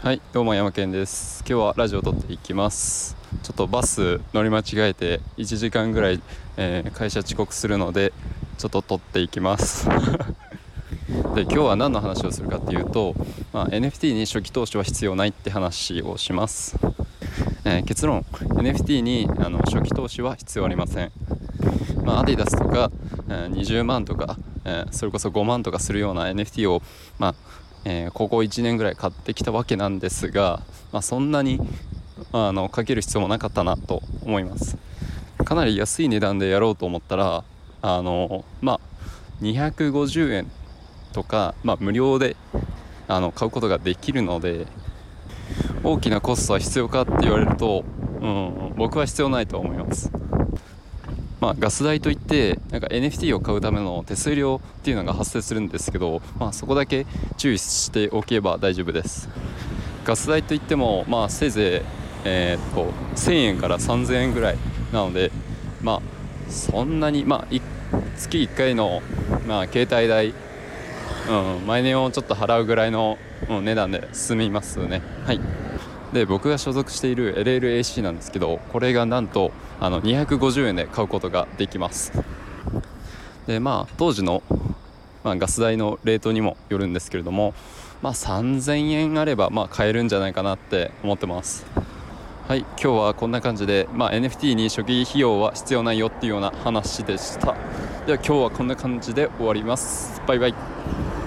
はいどうも山健です。今日はラジオを撮っていきます。ちょっとバス乗り間違えて1時間ぐらい、えー会社遅刻するのでちょっと撮っていきます。で今日は何の話をするかっていうと、まあ、NFT に初期投資は必要ないって話をします、えー結論。NFT にあの初期投資は必要ありません。まあ、アディダスとか、えー20万とか、えーそれこそ5万とかするような NFT を、まあえーここ1年ぐらい買ってきたわけなんですが、まあ、そんなにあのかける必要もなかったなと思います。かなり安い値段でやろうと思ったらあのまあ250円とか、まあ、無料であの買うことができるので大きなコストは必要かって言われると、うん、僕は必要ないと思います。まあ、ガス代といってなんか NFT を買うための手数料っていうのが発生するんですけど、まあ、そこだけ注意しておけば大丈夫です。ガス代といっても、まあ、せいぜい、えーっと1000円から3000円ぐらいなので、まあ、そんなに、まあ、月1回の、まあ、携帯代、うん、毎年をちょっと払うぐらいの、うん値段で済みますね。はい。で僕が所属している LLAC なんですけどこれがなんとあの250円で買うことができます。でまあ当時の、まあ、ガス代のレートにもよるんですけれどもまあ3000円あればまあ買えるんじゃないかなって思ってます。はい今日はこんな感じで、まあ、NFT に初期費用は必要ないよっていうような話でした。では今日はこんな感じで終わります。バイバイ。